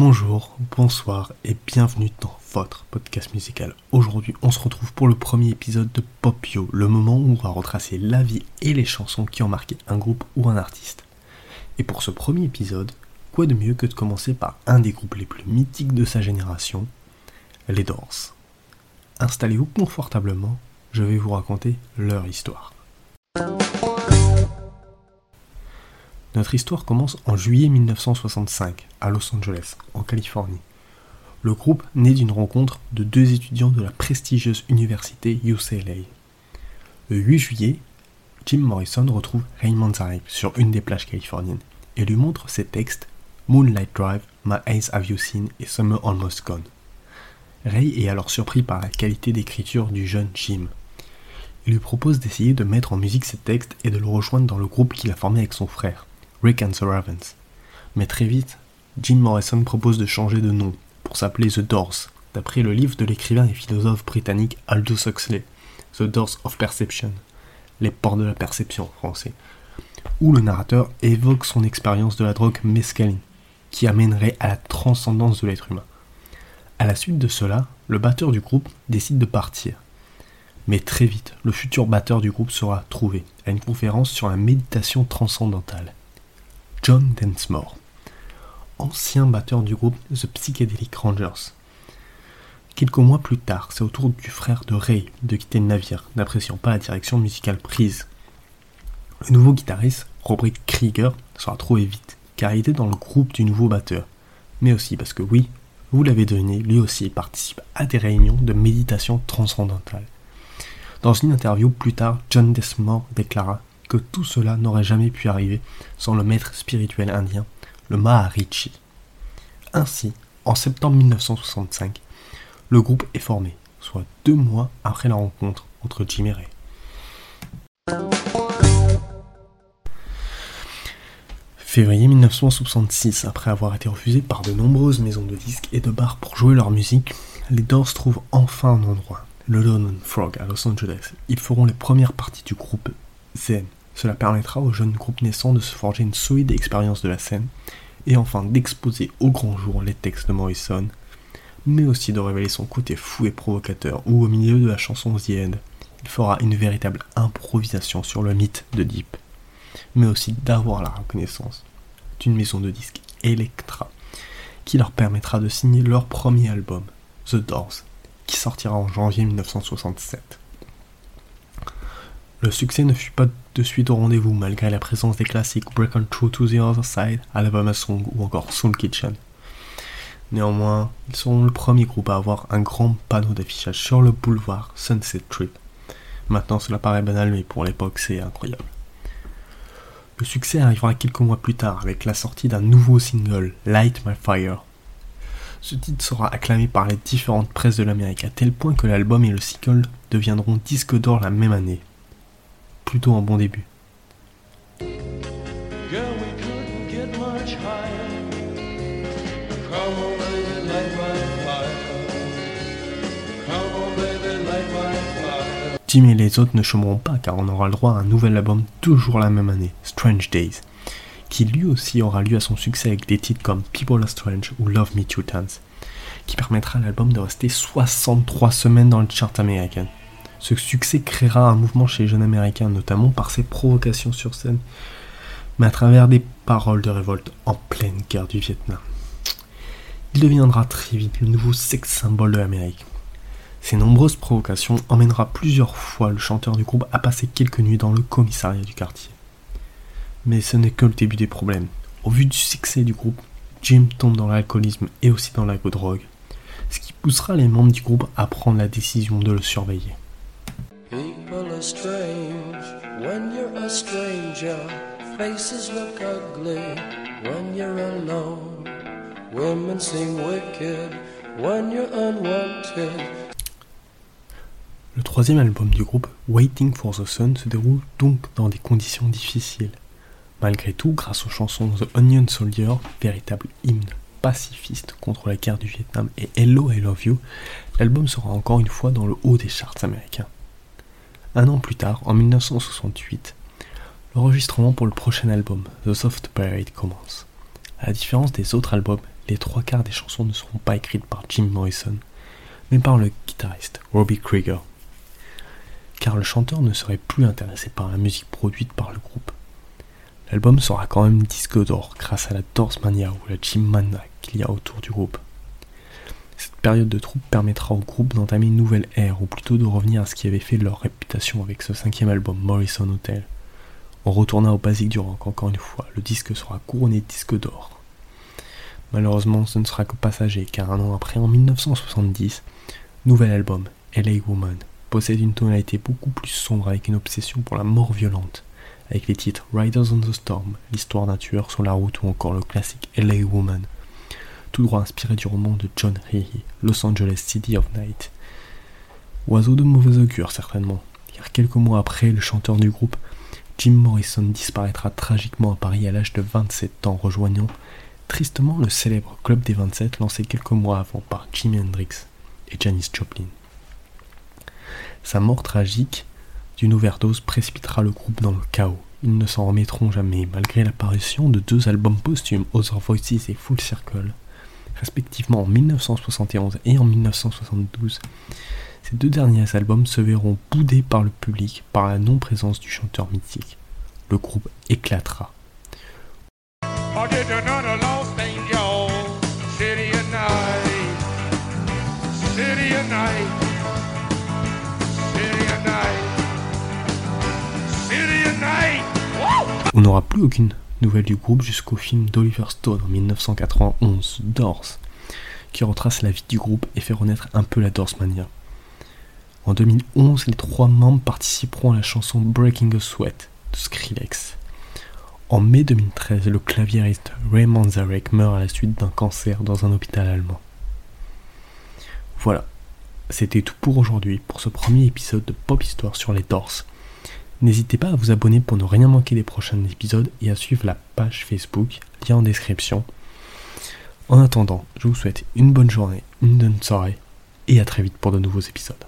Bonjour, bonsoir et bienvenue dans votre podcast musical. Aujourd'hui, on se retrouve pour le premier épisode de Popio, le moment où on va retracer la vie et les chansons qui ont marqué un groupe ou un artiste. Et pour ce premier épisode, quoi de mieux que de commencer par un des groupes les plus mythiques de sa génération, les Doors. Installez-vous confortablement, je vais vous raconter leur histoire. Notre histoire commence en juillet 1965 à Los Angeles, en Californie. Le groupe naît d'une rencontre de deux étudiants de la prestigieuse université UCLA. Le 8 juillet, Jim Morrison retrouve Raymond Zarek sur une des plages californiennes et lui montre ses textes Moonlight Drive, My Eyes Have You Seen et Summer Almost Gone. Ray est alors surpris par la qualité d'écriture du jeune Jim. Il lui propose d'essayer de mettre en musique ses textes et de le rejoindre dans le groupe qu'il a formé avec son frère. Rick and the Ravens. Mais très vite, Jim Morrison propose de changer de nom pour s'appeler The Doors, d'après le livre de l'écrivain et philosophe britannique Aldous Huxley, The Doors of Perception, les portes de la perception en français, où le narrateur évoque son expérience de la drogue mescaline, qui amènerait à la transcendance de l'être humain. À la suite de cela, le batteur du groupe décide de partir. Mais très vite, le futur batteur du groupe sera trouvé à une conférence sur la méditation transcendantale. John Densmore, ancien batteur du groupe The Psychedelic Rangers. Quelques mois plus tard, c'est au tour du frère de Ray de quitter le navire, n'appréciant pas la direction musicale prise. Le nouveau guitariste, Robert Krieger, sera trouvé vite, car il était dans le groupe du nouveau batteur. Mais aussi parce que oui, vous l'avez deviné, lui aussi participe à des réunions de méditation transcendantale. Dans une interview plus tard, John Desmore déclara que tout cela n'aurait jamais pu arriver sans le maître spirituel indien, le Maharishi. Ainsi, en septembre 1965, le groupe est formé, soit deux mois après la rencontre entre Jim Ray. Février 1966, après avoir été refusés par de nombreuses maisons de disques et de bars pour jouer leur musique, les Doors trouvent enfin un endroit, le London Frog à Los Angeles. Ils feront les premières parties du groupe Zen, cela permettra au jeune groupe naissant de se forger une solide expérience de la scène et enfin d'exposer au grand jour les textes de Morrison, mais aussi de révéler son côté fou et provocateur où au milieu de la chanson The End, il fera une véritable improvisation sur le mythe de Deep, mais aussi d'avoir la reconnaissance d'une maison de disques Electra qui leur permettra de signer leur premier album, The Doors, qui sortira en janvier 1967. Le succès ne fut pas de suite au rendez-vous malgré la présence des classiques Break On Through to the Other Side, Alabama Song ou encore Soul Kitchen. Néanmoins, ils sont le premier groupe à avoir un grand panneau d'affichage sur le boulevard Sunset Trip. Maintenant cela paraît banal mais pour l'époque c'est incroyable. Le succès arrivera quelques mois plus tard avec la sortie d'un nouveau single, Light My Fire. Ce titre sera acclamé par les différentes presses de l'Amérique à tel point que l'album et le single deviendront disques d'or la même année, plutôt un bon début. Jim et les autres ne chômeront pas car on aura le droit à un nouvel album toujours la même année, Strange Days, qui lui aussi aura lieu à son succès avec des titres comme People Are Strange ou Love Me Two Times, qui permettra à l'album de rester 63 semaines dans le chart américain. Ce succès créera un mouvement chez les jeunes américains, notamment par ses provocations sur scène, mais à travers des paroles de révolte en pleine guerre du Vietnam. Il deviendra très vite le nouveau sex symbole de l'Amérique. Ces nombreuses provocations emmènera plusieurs fois le chanteur du groupe à passer quelques nuits dans le commissariat du quartier. Mais ce n'est que le début des problèmes. Au vu du succès du groupe, Jim tombe dans l'alcoolisme et aussi dans la drogue, ce qui poussera les membres du groupe à prendre la décision de le surveiller. Strange when you're a stranger. Faces look ugly when you're alone. Women seem wicked when you're unwanted. Le troisième album du groupe, Waiting for the Sun, se déroule donc dans des conditions difficiles. Malgré tout, grâce aux chansons The Onion Soldier, véritable hymne pacifiste contre la guerre du Vietnam, et Hello I Love You, l'album sera encore une fois dans le haut des charts américains. Un an plus tard, en 1968, l'enregistrement pour le prochain album, The Soft Parade, commence. À la différence des autres albums, les trois quarts des chansons ne seront pas écrites par Jim Morrison, mais par le guitariste Robbie Krieger. Car le chanteur ne serait plus intéressé par la musique produite par le groupe. L'album sera quand même disque d'or grâce à la Doors Mania ou la Jim Mania qu'il y a autour du groupe. Cette période de troupe permettra au groupe d'entamer une nouvelle ère, ou plutôt de revenir à ce qui avait fait leur réputation avec ce cinquième album, Morrison Hotel. On retourna au basique du rock encore une fois, le disque sera couronné disque d'or. Malheureusement, ce ne sera que passager, car un an après, en 1970, nouvel album, LA Woman, possède une tonalité beaucoup plus sombre avec une obsession pour la mort violente, avec les titres Riders on the Storm, l'histoire d'un tueur sur la route ou encore le classique LA Woman, tout droit inspiré du roman de John Healy, Los Angeles City of Night. Oiseau de mauvais augure certainement, car quelques mois après, le chanteur du groupe, Jim Morrison, disparaîtra tragiquement à Paris à l'âge de 27 ans, rejoignant tristement le célèbre Club des 27 lancé quelques mois avant par Jimi Hendrix et Janis Joplin. Sa mort tragique d'une overdose précipitera le groupe dans le chaos. Ils ne s'en remettront jamais, malgré l'apparition de deux albums posthumes, Other Voices et Full Circle, respectivement en 1971 et en 1972, ces deux derniers albums se verront boudés par le public par la non-présence du chanteur mythique. Le groupe éclatera. On n'aura plus aucune nouvelle du groupe jusqu'au film d'Oliver Stone en 1991, Doors, qui retrace la vie du groupe et fait renaître un peu la Mania. En 2011, les trois membres participeront à la chanson Breaking a Sweat de Skrillex. En mai 2013, le claviériste Raymond Zarek meurt à la suite d'un cancer dans un hôpital allemand. Voilà, c'était tout pour aujourd'hui, pour ce premier épisode de Pop Histoire sur les Doors. N'hésitez pas à vous abonner pour ne rien manquer des prochains épisodes et à suivre la page Facebook, lien en description. En attendant, je vous souhaite une bonne journée, une bonne soirée et à très vite pour de nouveaux épisodes.